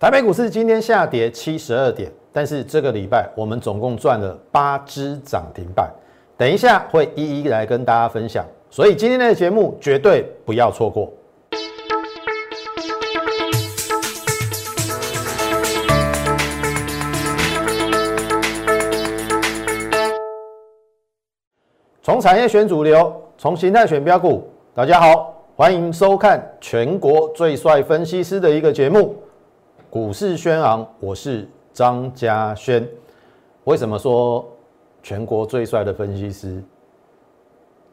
台北股市今天下跌七十二点，但是这个礼拜我们总共赚了八只涨停板，等一下会一一来跟大家分享，所以今天的节目绝对不要错过。从产业选主流，从形态选标股。大家好，欢迎收看全国最帅分析师的一个节目。股市轩昂，我是张嘉轩。为什么说全国最帅的分析师？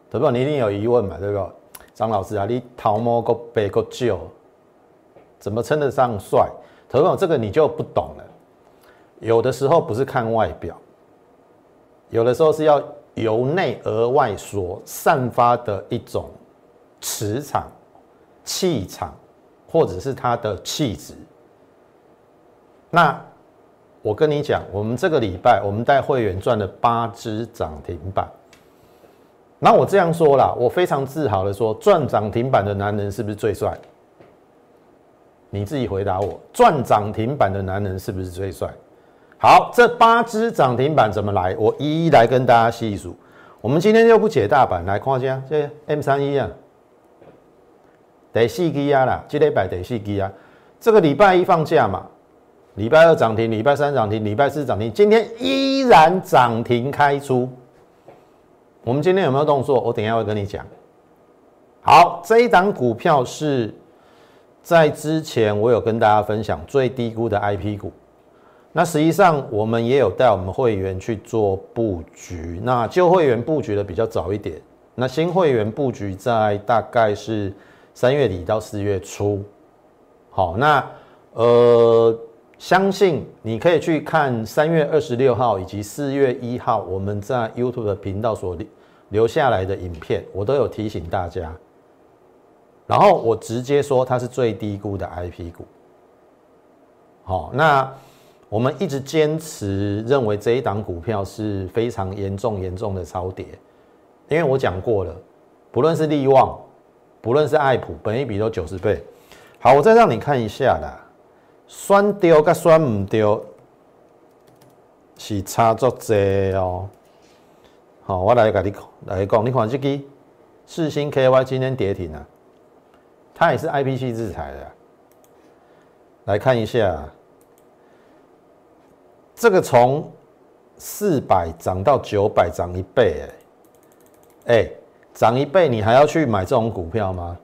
对不？你一定有疑问嘛？对不？张老师啊，你头毛个白个旧，怎么称得上帅？投不？这个你就不懂了。有的时候不是看外表，有的时候是要由内而外所散发的一种磁场、气场，或者是他的气质。那我跟你讲，我们这个礼拜我们带会员赚了八只涨停板。那我这样说啦，我非常自豪的说，赚涨停板的男人是不是最帅？你自己回答我，赚涨停板的男人是不是最帅？好，这八只涨停板怎么来？我一一来跟大家细数。我们今天就不解大板，来看一下，这 M 三一啊，得四基啊啦，这礼拜得四基啊，这个礼拜一放假嘛。礼拜二涨停，礼拜三涨停，礼拜四涨停，今天依然涨停开出。我们今天有没有动作？我等下会跟你讲。好，这一档股票是在之前我有跟大家分享最低估的 I P 股。那实际上我们也有带我们会员去做布局。那旧会员布局的比较早一点，那新会员布局在大概是三月底到四月初。好，那呃。相信你可以去看三月二十六号以及四月一号我们在 YouTube 的频道所留下来的影片，我都有提醒大家。然后我直接说它是最低估的 IP 股。好，那我们一直坚持认为这一档股票是非常严重严重的超跌，因为我讲过了，不论是利旺，不论是爱普，本一比都九十倍。好，我再让你看一下啦。选对甲选唔对是差足济哦。好，我来甲你来讲，你看这支四星 KY 今天跌停啊，它也是 IPC 制裁的。来看一下，这个从四百涨到九百，涨一倍哎，哎，涨一倍，你还要去买这种股票吗？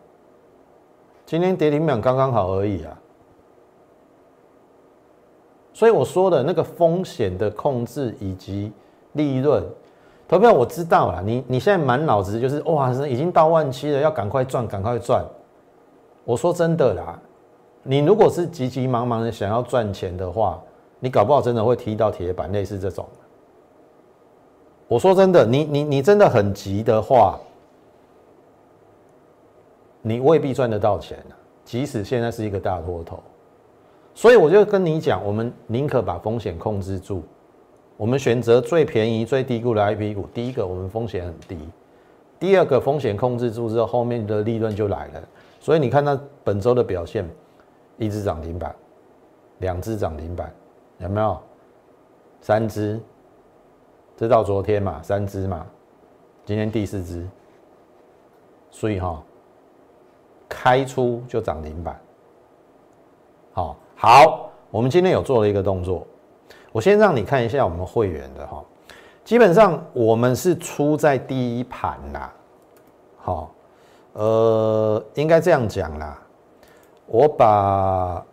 今天跌停板刚刚好而已啊。所以我说的那个风险的控制以及利润，投票我知道了。你你现在满脑子就是哇，已经到万七了，要赶快赚，赶快赚。我说真的啦，你如果是急急忙忙的想要赚钱的话，你搞不好真的会踢到铁板，类似这种。我说真的，你你你真的很急的话，你未必赚得到钱即使现在是一个大多头。所以我就跟你讲，我们宁可把风险控制住，我们选择最便宜、最低估的 I P 股。第一个，我们风险很低；第二个，风险控制住之后，后面的利润就来了。所以你看它本周的表现，一只涨停板，两只涨停板，有没有？三只，这到昨天嘛，三只嘛，今天第四只，所以哈，开出就涨停板，好。好，我们今天有做了一个动作，我先让你看一下我们会员的哈，基本上我们是出在第一盘啦，好，呃，应该这样讲啦，我把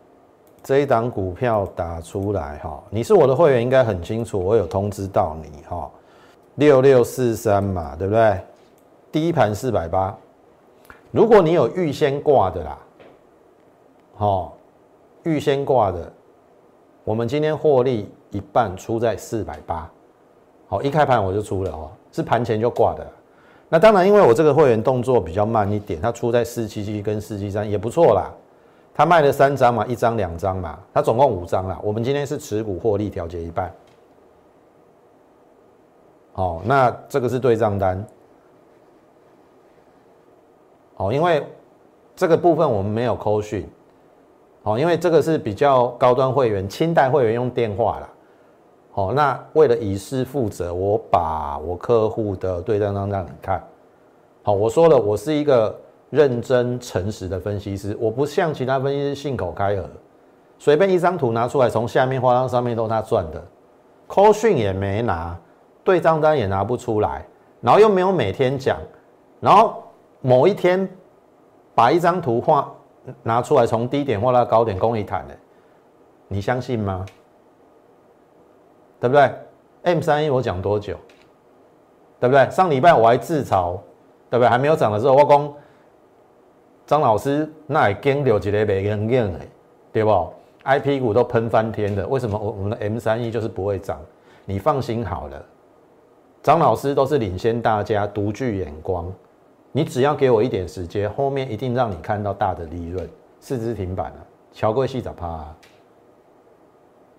这一档股票打出来哈，你是我的会员，应该很清楚，我有通知到你哈，六六四三嘛，对不对？第一盘四百八，如果你有预先挂的啦，好。预先挂的，我们今天获利一半出在四百八，好，一开盘我就出了哦，是盘前就挂的。那当然，因为我这个会员动作比较慢一点，他出在四七七跟四七三也不错啦。他卖了三张嘛，一张两张嘛，他总共五张啦。我们今天是持股获利调节一半，好，那这个是对账单，好，因为这个部分我们没有扣讯。好，因为这个是比较高端会员，清代会员用电话啦。好，那为了以示负责，我把我客户的对账单让你看。好，我说了，我是一个认真诚实的分析师，我不像其他分析师信口开河，随便一张图拿出来，从下面画到上面都是他赚的，扣讯也没拿，对账单也拿不出来，然后又没有每天讲，然后某一天把一张图画。拿出来，从低点画到高点，供你谈的，你相信吗？对不对？M 三一我讲多久？对不对？上礼拜我还自嘲，对不对？还没有涨的时候，我讲张老师那也跟留几个没跟跟的，对不？I P 股都喷翻天的，为什么我我们的 M 三一就是不会涨？你放心好了，张老师都是领先大家，独具眼光。你只要给我一点时间，后面一定让你看到大的利润，四只停板了，乔贵细咋趴？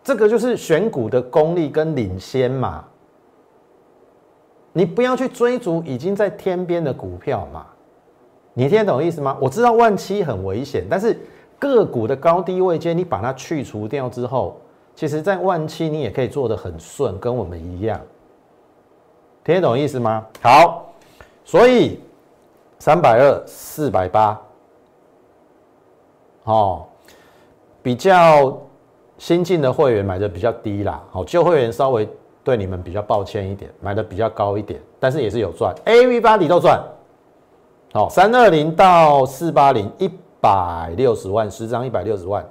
这个就是选股的功力跟领先嘛。你不要去追逐已经在天边的股票嘛。你听得懂意思吗？我知道万七很危险，但是个股的高低位阶，你把它去除掉之后，其实在万七你也可以做得很顺，跟我们一样。听得懂意思吗？好，所以。三百二，四百八，哦，比较新进的会员买的比较低啦，好，旧会员稍微对你们比较抱歉一点，买的比较高一点，但是也是有赚，A V 八底都赚，好，三二零到四八零，一百六十万，十张一百六十万，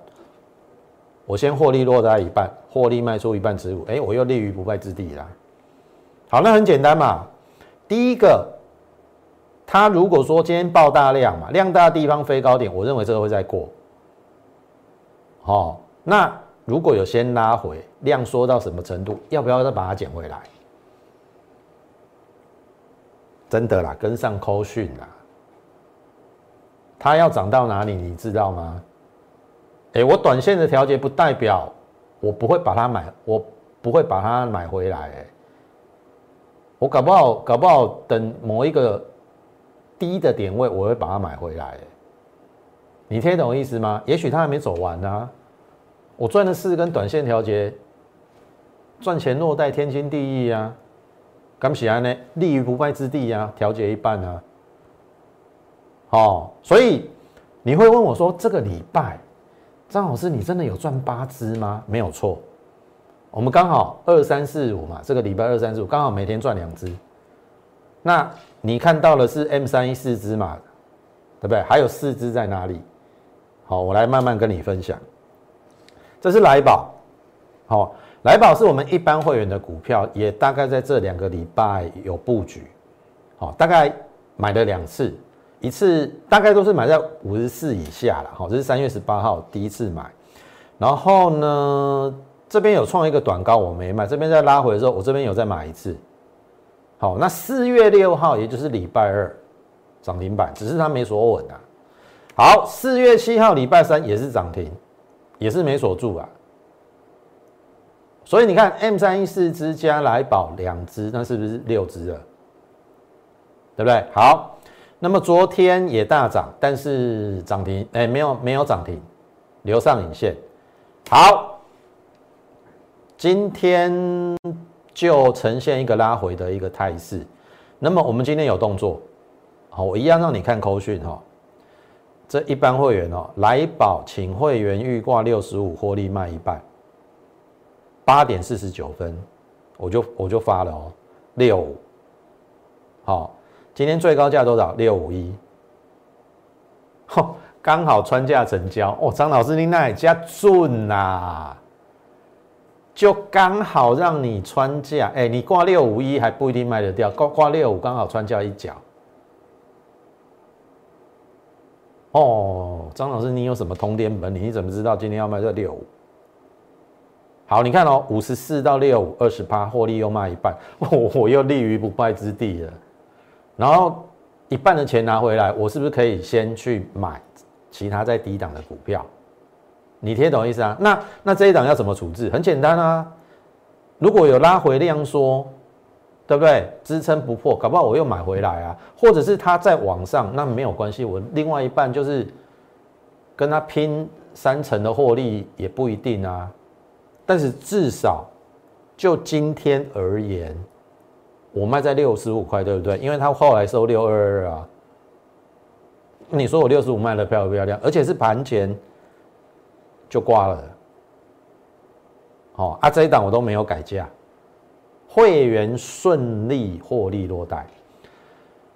我先获利落在一半，获利卖出一半持股，哎，我又立于不败之地啦，好，那很简单嘛，第一个。它如果说今天爆大量嘛，量大的地方飞高点，我认为这个会再过。好，那如果有先拉回，量缩到什么程度，要不要再把它捡回来？真的啦，跟上扣讯啦。它要涨到哪里，你知道吗？哎，我短线的调节不代表我不会把它买，我不会把它买回来。哎，我搞不好，搞不好等某一个。低的点位，我会把它买回来。你听懂意思吗？也许它还没走完呢。我赚的是跟短线调节，赚钱落袋天经地义啊。刚起来呢，立于不败之地啊，调节一半啊。哦，所以你会问我说，这个礼拜张老师，你真的有赚八只吗？没有错，我们刚好二三四五嘛，这个礼拜二三四五刚好每天赚两只。那你看到的是 M 三一四只嘛，对不对？还有四只在哪里？好，我来慢慢跟你分享。这是来宝，好，来宝是我们一般会员的股票，也大概在这两个礼拜有布局，好，大概买了两次，一次大概都是买在五十四以下了，好，这是三月十八号第一次买，然后呢，这边有创一个短高，我没买，这边再拉回的时候，我这边有再买一次。好，那四月六号，也就是礼拜二，涨停板，只是它没锁稳啊。好，四月七号，礼拜三也是涨停，也是没锁住啊。所以你看，M 三一四只加来宝两只，那是不是六只了？对不对？好，那么昨天也大涨，但是涨停，哎，没有没有涨停，留上影线。好，今天。就呈现一个拉回的一个态势，那么我们今天有动作，好，我一样让你看扣讯哈。这一般会员哦，来宝请会员预挂六十五，获利卖一半，八点四十九分，我就我就发了哦，六五，好，今天最高价多少？六五一，吼，刚好穿价成交哦，张老师您那也加准呐。就刚好让你穿价，哎，你挂六五一还不一定卖得掉，挂挂六五刚好穿价一角。哦，张老师，你有什么通天本领？你怎么知道今天要卖这六五？好，你看哦，五十四到六五，二十八，获利又卖一半，我我又立于不败之地了。然后一半的钱拿回来，我是不是可以先去买其他在低档的股票？你听懂意思啊？那那这一档要怎么处置？很简单啊，如果有拉回量缩，对不对？支撑不破，搞不好我又买回来啊。或者是它在往上，那没有关系，我另外一半就是跟他拼三成的获利也不一定啊。但是至少就今天而言，我卖在六十五块，对不对？因为他后来收六二二啊。你说我六十五卖的漂不漂亮？而且是盘前就挂了。哦，啊，这一档我都没有改价，会员顺利获利落袋。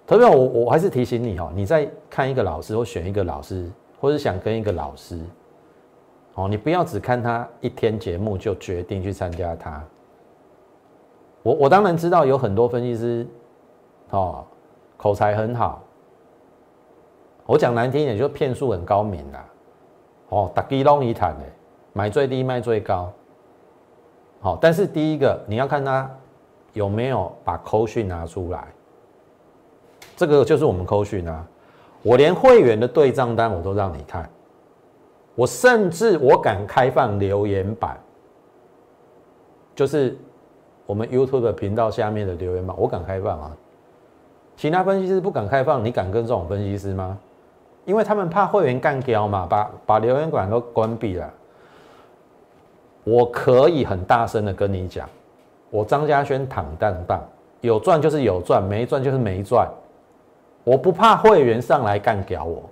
特别我我还是提醒你哦，你在看一个老师或选一个老师，或者想跟一个老师，哦，你不要只看他一天节目就决定去参加他。我我当然知道有很多分析师，哦，口才很好。我讲难听一点，就骗术很高明啦。哦，打基隆一谈的，买最低卖最高。好，但是第一个你要看他有没有把扣讯拿出来，这个就是我们扣讯啊。我连会员的对账单我都让你看，我甚至我敢开放留言板，就是我们 YouTube 频道下面的留言板，我敢开放啊。其他分析师不敢开放，你敢跟这种分析师吗？因为他们怕会员干掉嘛，把把留言管都关闭了。我可以很大声的跟你讲，我张家轩坦荡荡，有赚就是有赚，没赚就是没赚。我不怕会员上来干掉我。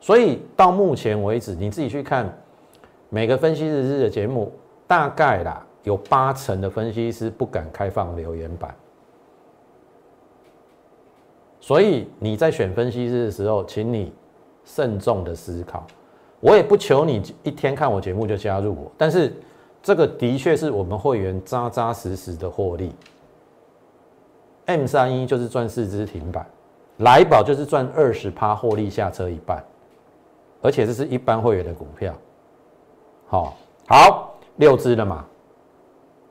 所以到目前为止，你自己去看每个分析日日的节目，大概啦有八成的分析师不敢开放留言板。所以你在选分析师的时候，请你慎重的思考。我也不求你一天看我节目就加入我，但是这个的确是我们会员扎扎实实的获利。M 三一就是赚四只停板，来宝就是赚二十趴获利下车一半，而且这是一般会员的股票。好，好六只了嘛，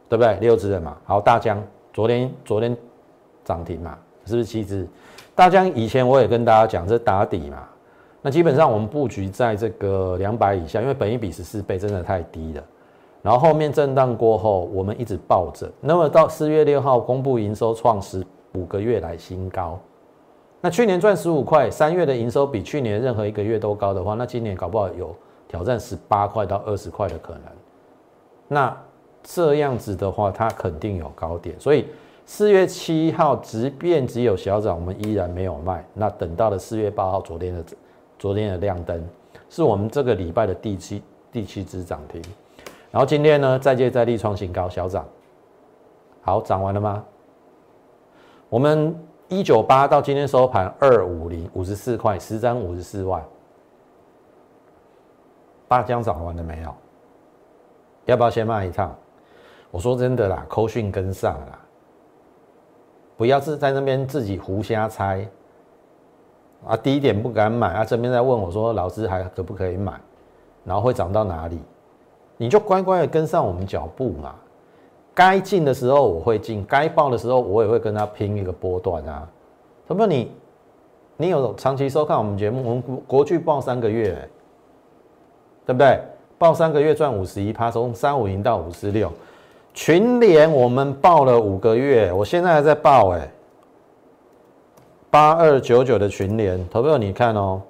对不对？六只了嘛。好，大江昨天昨天涨停嘛，是不是七只？大江以前我也跟大家讲，这打底嘛。那基本上我们布局在这个两百以下，因为本一比十四倍真的太低了。然后后面震荡过后，我们一直抱着。那么到四月六号公布营收创十五个月来新高。那去年赚十五块，三月的营收比去年任何一个月都高的话，那今年搞不好有挑战十八块到二十块的可能。那这样子的话，它肯定有高点，所以。四月七号，即便只有小涨，我们依然没有卖。那等到了四月八号，昨天的昨天的亮灯，是我们这个礼拜的第七第七只涨停。然后今天呢，再接再厉创新高，小涨。好，涨完了吗？我们一九八到今天收盘二五零，五十四块，十张五十四万。大江涨完了没有？要不要先卖一趟？我说真的啦，扣讯跟上了。不要是在那边自己胡瞎猜啊！低点不敢买啊，这边在问我说：“老师还可不可以买？然后会涨到哪里？”你就乖乖的跟上我们脚步嘛。该进的时候我会进，该报的时候我也会跟他拼一个波段啊。什么你你有长期收看我们节目，我们国国剧报三个月，对不对？报三个月赚五十一趴，从三五零到五十六。群联我们报了五个月，我现在还在报哎，八二九九的群联，投票你看哦，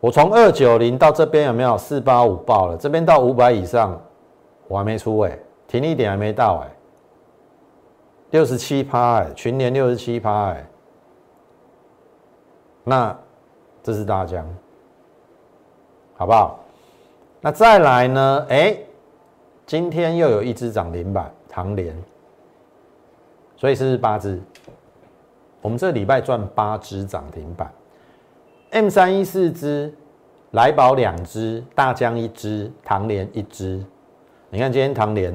我从二九零到这边有没有四八五报了？这边到五百以上，我还没出哎，停利点还没到哎，六十七趴哎，群联六十七趴哎，那这是大江，好不好？那再来呢？哎。今天又有一只涨停板，唐联，所以是八只。我们这礼拜赚八只涨停板，M 三一四只，来宝两只，大江一只，唐联一只。你看今天唐联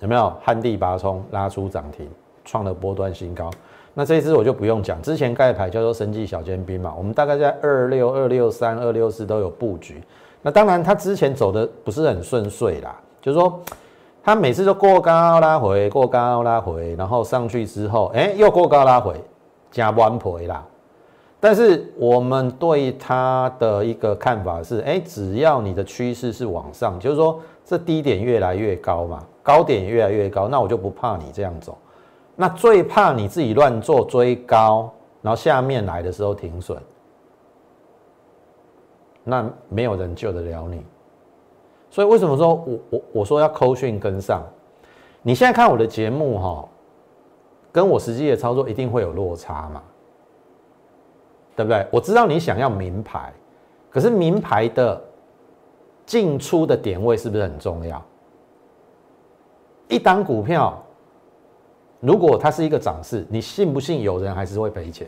有没有旱地拔葱拉出涨停，创了波段新高？那这一支我就不用讲，之前盖牌叫做生技小尖兵嘛，我们大概在二六二六三二六四都有布局。那当然，它之前走的不是很顺遂啦。就是说，它每次都过高拉回，过高拉回，然后上去之后，哎，又过高拉回，加弯回啦。但是我们对它的一个看法是，哎，只要你的趋势是往上，就是说这低点越来越高嘛，高点越来越高，那我就不怕你这样走。那最怕你自己乱做追高，然后下面来的时候停损。那没有人救得了你。所以为什么说我我我说要扣讯跟上？你现在看我的节目哈，跟我实际的操作一定会有落差嘛，对不对？我知道你想要名牌，可是名牌的进出的点位是不是很重要？一档股票，如果它是一个涨势，你信不信有人还是会赔钱？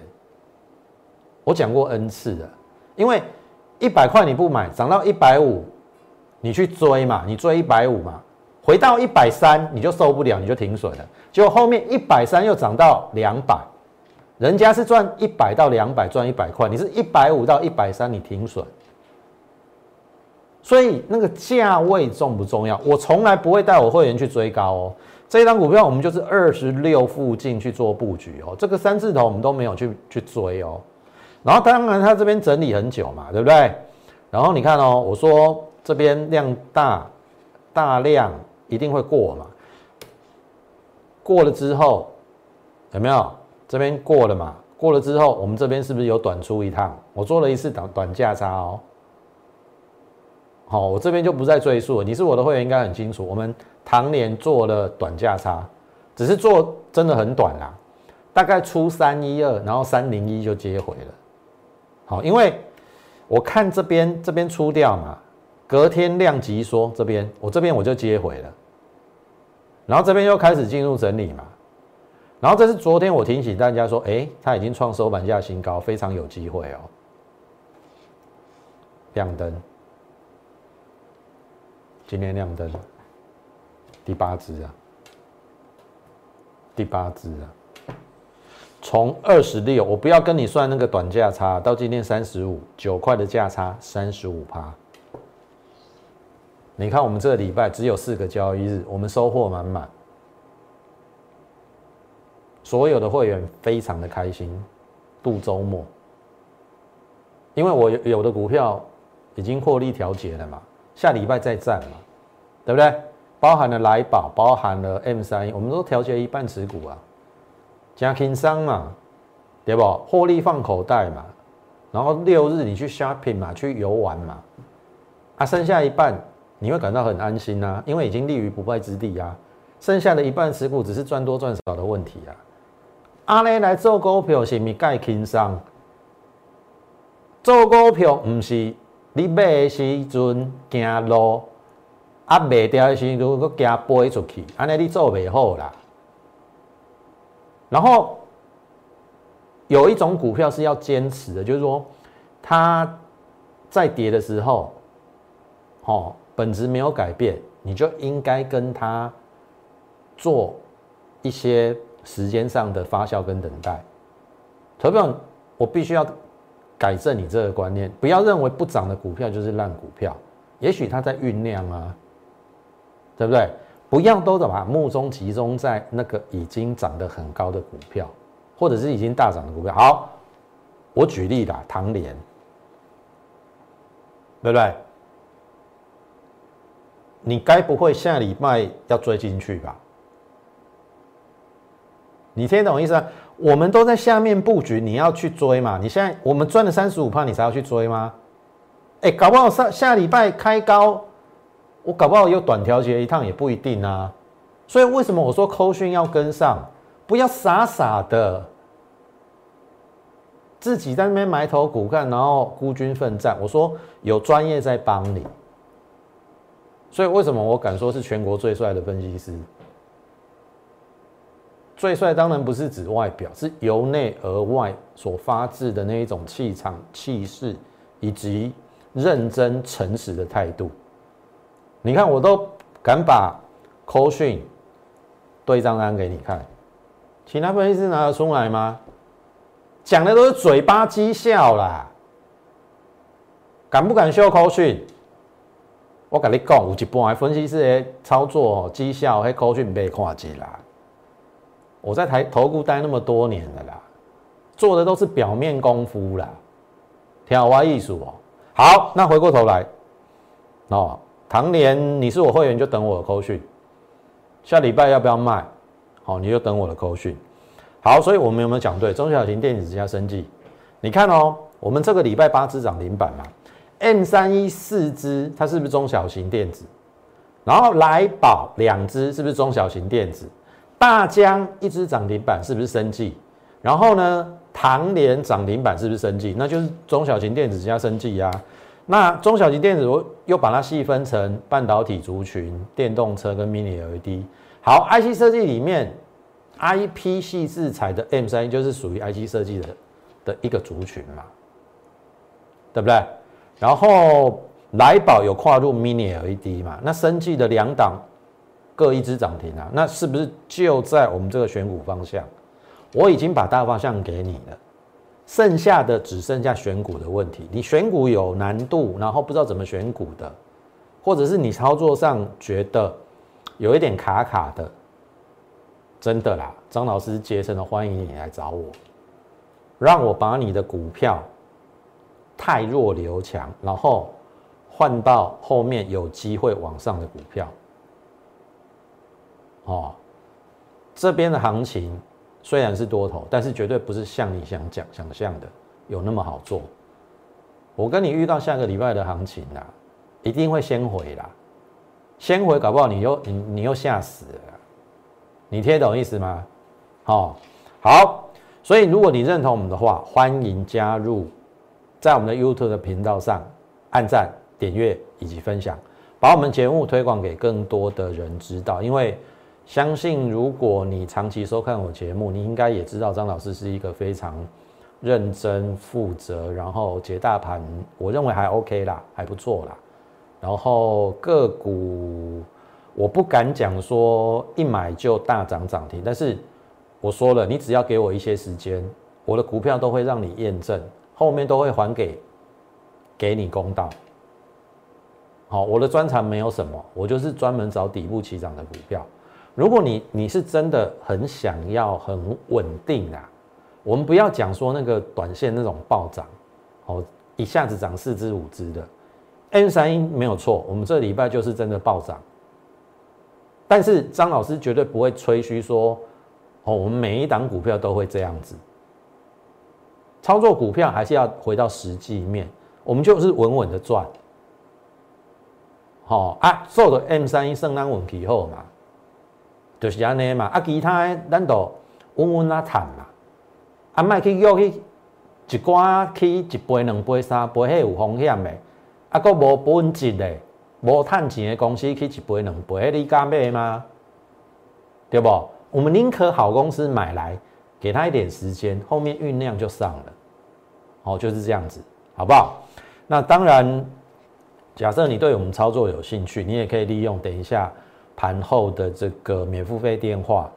我讲过 N 次的，因为一百块你不买，涨到一百五，你去追嘛，你追一百五嘛，回到一百三你就受不了，你就停损了。结果后面一百三又涨到两百，人家是赚一百到两百赚一百块，你是一百五到一百三你停损。所以那个价位重不重要？我从来不会带我会员去追高哦。这一张股票我们就是二十六附近去做布局哦。这个三字头我们都没有去去追哦。然后当然它这边整理很久嘛，对不对？然后你看哦，我说这边量大，大量一定会过嘛。过了之后有没有？这边过了嘛？过了之后我们这边是不是有短出一趟？我做了一次短短价差哦。好，我这边就不再赘述了。你是我的会员，应该很清楚。我们唐年做了短价差，只是做真的很短啦，大概出三一二，然后三零一就接回了。好，因为我看这边这边出掉嘛，隔天量级说，这边我这边我就接回了，然后这边又开始进入整理嘛，然后这是昨天我提醒大家说，哎，它已经创收盘价新高，非常有机会哦。亮灯。今天亮灯，第八只啊，第八只啊，从二十六，我不要跟你算那个短价差，到今天三十五九块的价差，三十五趴。你看我们这个礼拜只有四个交易日，我们收获满满，所有的会员非常的开心度周末，因为我有有的股票已经获利调节了嘛。下礼拜再战嘛，对不对？包含了来宝，包含了 M 三，我们都调节一半持股啊，加轻商嘛，对不？获利放口袋嘛，然后六日你去 shopping 嘛，去游玩嘛，啊，剩下一半你会感到很安心呐，因为已经立于不败之地啊。剩下的一半持股只是赚多赚少的问题啊。阿雷来做股票是咪盖轻松？做股票唔是。你买的时阵行路，啊卖掉的时阵如果惊飞出去，安尼你做袂好啦。然后有一种股票是要坚持的，就是说它在跌的时候，哦，本质没有改变，你就应该跟它做一些时间上的发酵跟等待。投票，我必须要。改正你这个观念，不要认为不涨的股票就是烂股票，也许它在酝酿啊，对不对？不要都把目中集中在那个已经涨得很高的股票，或者是已经大涨的股票。好，我举例啦，唐联，对不对？你该不会下礼拜要追进去吧？你听懂意思？我们都在下面布局，你要去追嘛？你现在我们赚了三十五趴，你才要去追吗？哎，搞不好下下礼拜开高，我搞不好又短调节一趟也不一定啊。所以为什么我说扣讯要跟上，不要傻傻的自己在那边埋头苦干，然后孤军奋战。我说有专业在帮你，所以为什么我敢说是全国最帅的分析师？最帅当然不是指外表，是由内而外所发自的那一种气场、气势，以及认真诚实的态度。你看，我都敢把扣讯对账单给你看，其他分析师拿得出来吗？讲的都是嘴巴讥笑啦，敢不敢秀扣讯？我跟你讲，有一半分析师的操作绩效，迄口讯被看起啦。我在台投顾待那么多年了啦，做的都是表面功夫啦，挑花艺术哦。好，那回过头来，哦，唐年你是我会员就等我的口讯，下礼拜要不要卖？好，你就等我的口讯。好，所以我们有没有讲对？中小型电子加生技，你看哦，我们这个礼拜八只涨停板嘛 M 三一四支，它是不是中小型电子？然后来宝两支，是不是中小型电子？大江一支涨停板，是不是生技？然后呢，唐联涨停板是不是生技？那就是中小型电子加生技呀。那中小型电子，我又把它细分成半导体族群、电动车跟 Mini LED。好，IC 设计里面，IP 系制裁的 M 三就是属于 IC 设计的的一个族群嘛，对不对？然后来宝有跨入 Mini LED 嘛？那生技的两档各一支涨停啊，那是不是就在我们这个选股方向？我已经把大方向给你了，剩下的只剩下选股的问题。你选股有难度，然后不知道怎么选股的，或者是你操作上觉得有一点卡卡的，真的啦，张老师竭诚的欢迎你来找我，让我把你的股票。太弱留强，然后换到后面有机会往上的股票。哦，这边的行情虽然是多头，但是绝对不是像你想讲想象的有那么好做。我跟你遇到下个礼拜的行情啦，一定会先回啦，先回搞不好你又你你又吓死了，你听懂意思吗？好，好，所以如果你认同我们的话，欢迎加入。在我们的 YouTube 的频道上按赞、点阅以及分享，把我们节目推广给更多的人知道。因为相信，如果你长期收看我节目，你应该也知道张老师是一个非常认真、负责，然后解大盘，我认为还 OK 啦，还不错啦。然后个股，我不敢讲说一买就大涨涨停，但是我说了，你只要给我一些时间，我的股票都会让你验证。后面都会还给给你公道。好，我的专长没有什么，我就是专门找底部起涨的股票。如果你你是真的很想要很稳定啊，我们不要讲说那个短线那种暴涨，哦，一下子涨四只五只的，N 三一没有错，我们这礼拜就是真的暴涨。但是张老师绝对不会吹嘘说，哦，我们每一档股票都会这样子。操作股票还是要回到实际面，我们就是稳稳的赚。好啊，做的 M 三一圣诞稳期后嘛，就是安尼嘛。啊，其他咱都稳稳啊谈嘛。啊，卖去约去一寡去一杯两杯三杯，迄有风险的。啊，佫无本质的、无赚钱的公司去一杯两杯，你敢买吗？对不？我们宁可好公司买来。给他一点时间，后面酝酿就上了，哦，就是这样子，好不好？那当然，假设你对我们操作有兴趣，你也可以利用等一下盘后的这个免付费电话，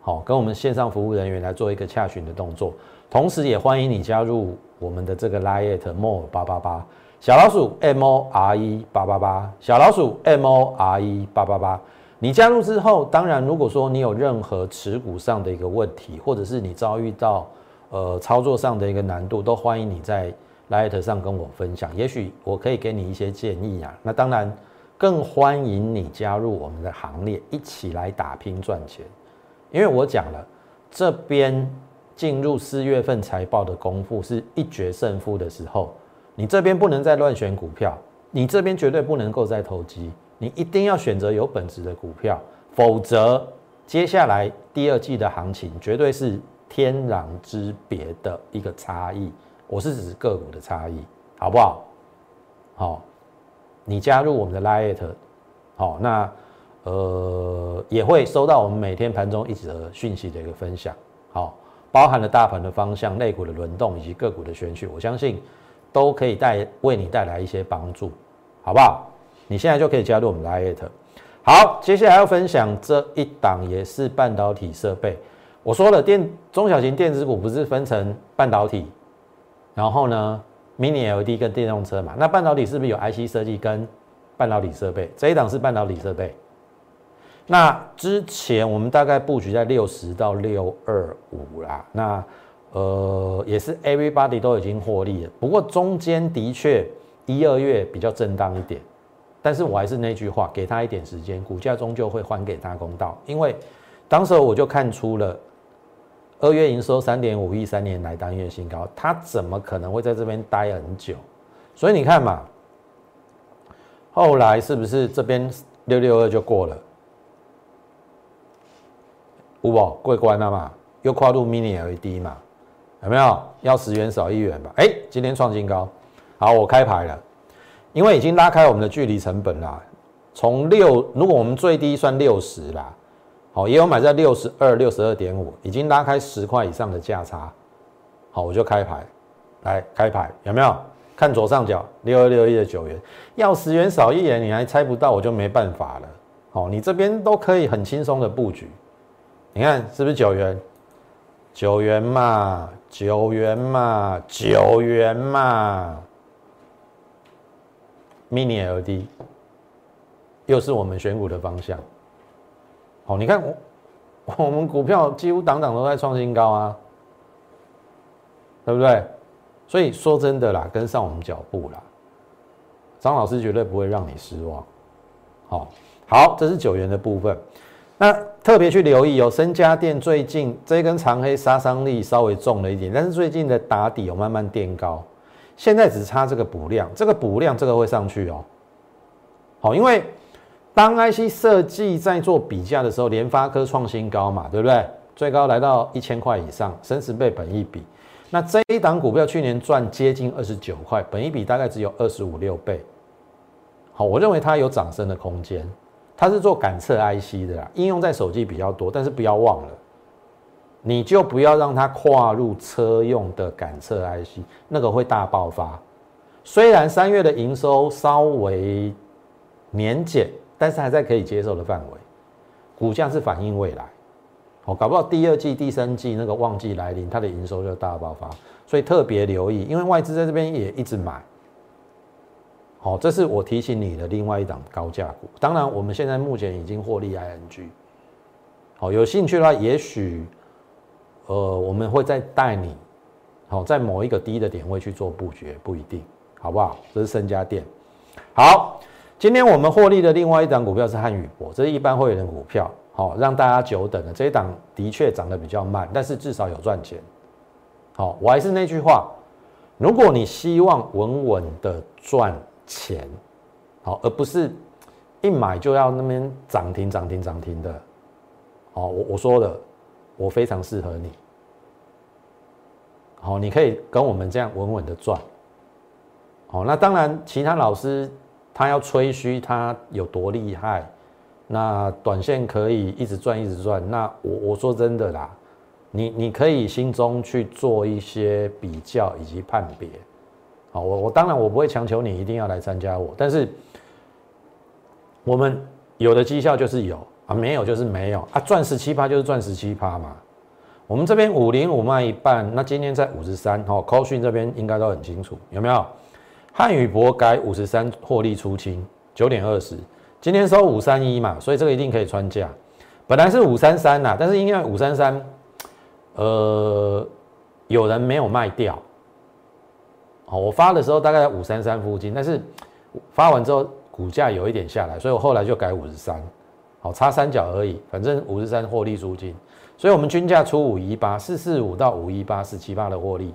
好，跟我们线上服务人员来做一个洽询的动作。同时，也欢迎你加入我们的这个 Lite More 八八八小老鼠 M O R E 八八八小老鼠 M O R E 八八八。你加入之后，当然，如果说你有任何持股上的一个问题，或者是你遭遇到呃操作上的一个难度，都欢迎你在 Light 上跟我分享，也许我可以给你一些建议啊。那当然，更欢迎你加入我们的行列，一起来打拼赚钱。因为我讲了，这边进入四月份财报的功夫是一决胜负的时候，你这边不能再乱选股票，你这边绝对不能够再投机。你一定要选择有本质的股票，否则接下来第二季的行情绝对是天壤之别的一个差异。我是指个股的差异，好不好？好，你加入我们的 Lite，好，那呃也会收到我们每天盘中一则讯息的一个分享，好，包含了大盘的方向、类股的轮动以及个股的选取，我相信都可以带为你带来一些帮助，好不好？你现在就可以加入我们 Lite。好，接下来要分享这一档也是半导体设备。我说了，电中小型电子股不是分成半导体，然后呢，Mini LED 跟电动车嘛。那半导体是不是有 IC 设计跟半导体设备？这一档是半导体设备。那之前我们大概布局在六十到六二五啦。那呃，也是 Everybody 都已经获利了。不过中间的确一二月比较震荡一点。但是我还是那句话，给他一点时间，股价终究会还给他公道。因为当时我就看出了二月营收三点五亿，三年来单月新高，他怎么可能会在这边待很久？所以你看嘛，后来是不是这边六六二就过了？五宝过关了嘛？又跨入 mini LED 嘛？有没有？要十元少一元吧？哎，今天创新高。好，我开牌了，因为已经拉开我们的距离成本啦。从六，如果我们最低算六十啦，好，也有买在六十二、六十二点五，已经拉开十块以上的价差。好，我就开牌，来开牌，有没有？看左上角六二六一的九元，要十元少一元，你还猜不到，我就没办法了。好，你这边都可以很轻松的布局，你看是不是九元？九元嘛，九元嘛，九元嘛，mini LD，又是我们选股的方向。好，你看我 我们股票几乎档档都在创新高啊，对不对？所以说真的啦，跟上我们脚步啦，张老师绝对不会让你失望。好，好，这是九元的部分。那特别去留意哦，深家电最近这根长黑杀伤力稍微重了一点，但是最近的打底有慢慢垫高，现在只差这个补量，这个补量这个会上去哦。好，因为当 IC 设计在做比价的时候，联发科创新高嘛，对不对？最高来到一千块以上，三十倍本一比。那这一档股票去年赚接近二十九块，本一比大概只有二十五六倍。好，我认为它有涨升的空间。它是做感测 IC 的啦，应用在手机比较多，但是不要忘了，你就不要让它跨入车用的感测 IC，那个会大爆发。虽然三月的营收稍微年减，但是还在可以接受的范围，股价是反映未来。哦，搞不好第二季、第三季那个旺季来临，它的营收就大爆发，所以特别留意，因为外资在这边也一直买。好，这是我提醒你的另外一档高价股。当然，我们现在目前已经获利 ING。好，有兴趣的话，也许，呃，我们会再带你，好，在某一个低的点位去做布局，不一定，好不好？这是盛家店。好，今天我们获利的另外一档股票是汉语博，这是一般会员的股票，好，让大家久等了。这一档的确涨得比较慢，但是至少有赚钱。好，我还是那句话，如果你希望稳稳的赚。钱，好，而不是一买就要那边涨停涨停涨停的，好，我我说的，我非常适合你，好，你可以跟我们这样稳稳的赚，好，那当然其他老师他要吹嘘他有多厉害，那短线可以一直赚一直赚，那我我说真的啦，你你可以心中去做一些比较以及判别。好，我我当然我不会强求你一定要来参加我，但是我们有的绩效就是有啊，没有就是没有啊，赚十七趴就是赚十七趴嘛。我们这边五零五卖一半，那今天在五十三，哦 c o 讯这边应该都很清楚，有没有？汉语博改五十三获利出清九点二十，今天收五三一嘛，所以这个一定可以穿价。本来是五三三呐，但是因为五三三，呃，有人没有卖掉。哦，我发的时候大概在五三三附近，但是发完之后股价有一点下来，所以我后来就改五十三，好，差三角而已，反正五十三获利出金，所以我们均价出五一八四四五到五一八四七八的获利，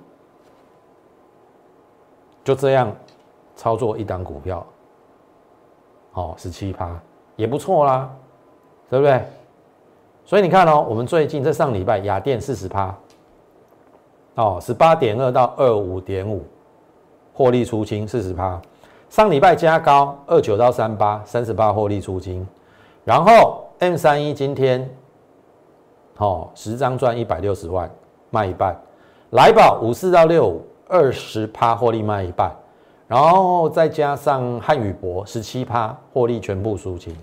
就这样操作一档股票，好，十七趴也不错啦，对不对？所以你看哦，我们最近这上礼拜雅电四十趴，哦，十八点二到二五点五。获利出清四十趴，上礼拜加高二九到三八三十八获利出清，然后 M 三一今天，好十张赚一百六十万卖一半，来宝五四到六五二十趴获利卖一半，然后再加上汉语博十七趴获利全部输清，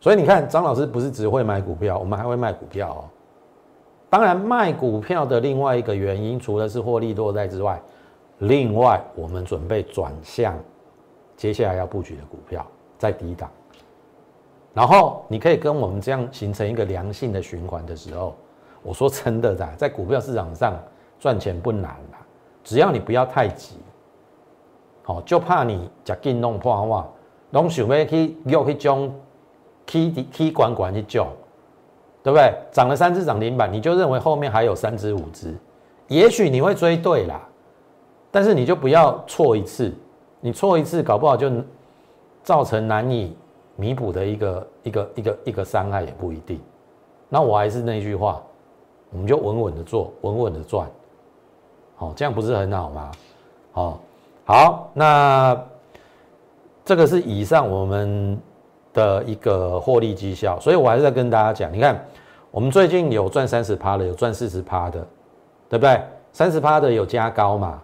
所以你看张老师不是只会买股票，我们还会卖股票哦。当然卖股票的另外一个原因，除了是获利多在之外。另外，我们准备转向接下来要布局的股票，在低档。然后你可以跟我们这样形成一个良性的循环的时候，我说真的，在在股票市场上赚钱不难啦，只要你不要太急。好，就怕你假进弄破话，拢想要去又去将 K K 管管去救，对不对？涨了三只涨停板，你就认为后面还有三只五只，也许你会追对啦。但是你就不要错一次，你错一次，搞不好就造成难以弥补的一个一个一个一个伤害也不一定。那我还是那句话，我们就稳稳的做，稳稳的赚，好，这样不是很好吗？好，好，那这个是以上我们的一个获利绩效，所以我还是在跟大家讲，你看我们最近有赚三十趴的，有赚四十趴的，对不对？三十趴的有加高嘛？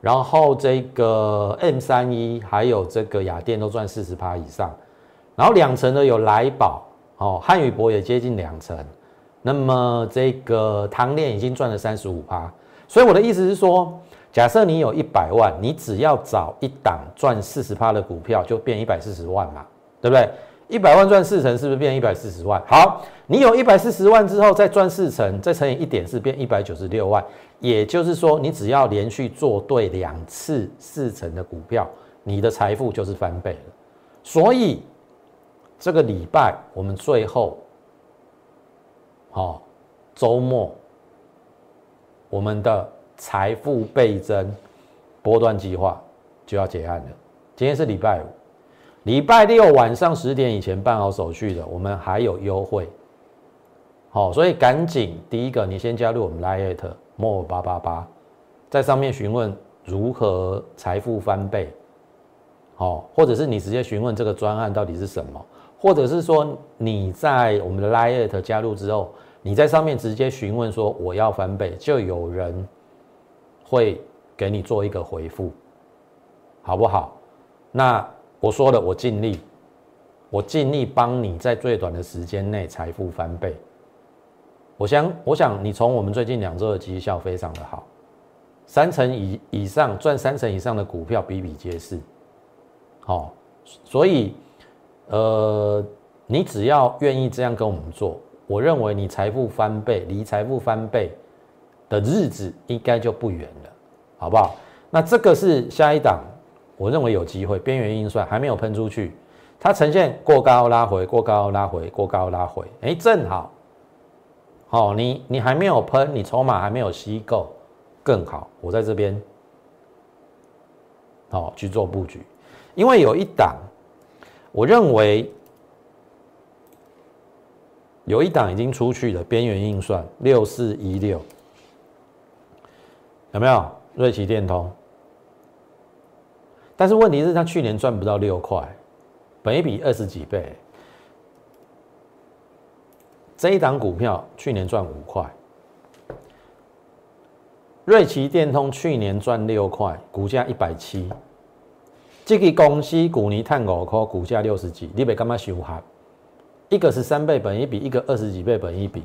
然后这个 M 三一还有这个雅电都赚四十趴以上，然后两成的有来宝哦，汉语博也接近两成，那么这个唐链已经赚了三十五趴，所以我的意思是说，假设你有一百万，你只要找一档赚四十趴的股票，就变一百四十万嘛，对不对？一百万赚四成，是不是变一百四十万？好，你有一百四十万之后，再赚四成，再乘以一点四，变一百九十六万。也就是说，你只要连续做对两次四成的股票，你的财富就是翻倍了。所以这个礼拜我们最后，好，周末我们的财富倍增波段计划就要结案了。今天是礼拜五。礼拜六晚上十点以前办好手续的，我们还有优惠。好，所以赶紧第一个，你先加入我们 Lite More 八八八，在上面询问如何财富翻倍。好，或者是你直接询问这个专案到底是什么，或者是说你在我们的 Lite 加入之后，你在上面直接询问说我要翻倍，就有人会给你做一个回复，好不好？那。我说了，我尽力，我尽力帮你在最短的时间内财富翻倍。我想，我想你从我们最近两周的绩效非常的好，三成以以上赚三成以上的股票比比皆是。好，所以，呃，你只要愿意这样跟我们做，我认为你财富翻倍，离财富翻倍的日子应该就不远了，好不好？那这个是下一档。我认为有机会，边缘运算还没有喷出去，它呈现过高拉回，过高拉回，过高拉回，哎，正好，好，你你还没有喷，你筹码还没有吸够，更好，我在这边，好去做布局，因为有一档，我认为有一档已经出去了，边缘运算六四一六，有没有？瑞奇电通。但是问题是，他去年赚不到六块，本一比二十几倍。这一档股票去年赚五块，瑞奇电通去年赚六块，股价一百七。这个公司股尼探五块，股价六十几，你别干嘛修哈？一个是三倍本一比，一个二十几倍本一比，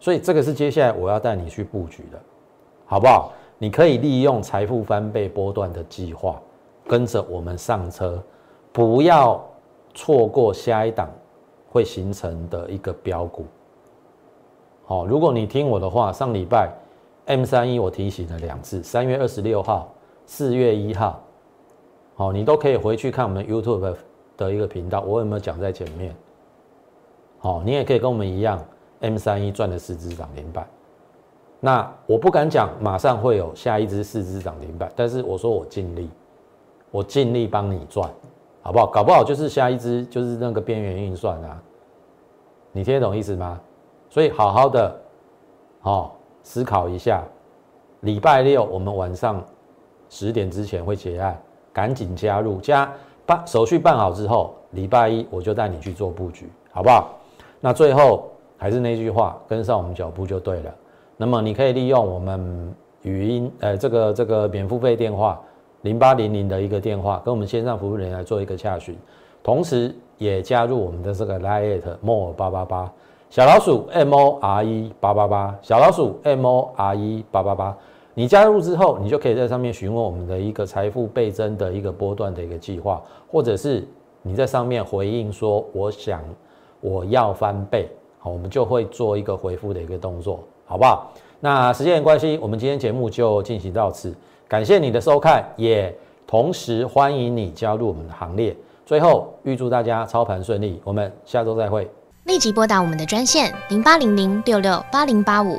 所以这个是接下来我要带你去布局的，好不好？你可以利用财富翻倍波段的计划。跟着我们上车，不要错过下一档会形成的一个标股。好，如果你听我的话，上礼拜 M 三一我提醒了两次，三月二十六号、四月一号，好，你都可以回去看我们 YouTube 的一个频道，我有没有讲在前面？好，你也可以跟我们一样，M 三一赚了四只涨停板。那我不敢讲马上会有下一只四只涨停板，但是我说我尽力。我尽力帮你赚，好不好？搞不好就是下一只就是那个边缘运算啊，你听得懂意思吗？所以好好的，哦，思考一下。礼拜六我们晚上十点之前会结案，赶紧加入，加办手续办好之后，礼拜一我就带你去做布局，好不好？那最后还是那句话，跟上我们脚步就对了。那么你可以利用我们语音，呃，这个这个免付费电话。零八零零的一个电话，跟我们线上服务人员来做一个洽询，同时也加入我们的这个 Lite More 八八八小老鼠 M O R E 八八八小老鼠 M O R E 八八八，你加入之后，你就可以在上面询问我们的一个财富倍增的一个波段的一个计划，或者是你在上面回应说我想我要翻倍，好，我们就会做一个回复的一个动作，好不好？那时间关系，我们今天节目就进行到此。感谢你的收看，也同时欢迎你加入我们的行列。最后，预祝大家操盘顺利，我们下周再会。立即拨打我们的专线零八零零六六八零八五。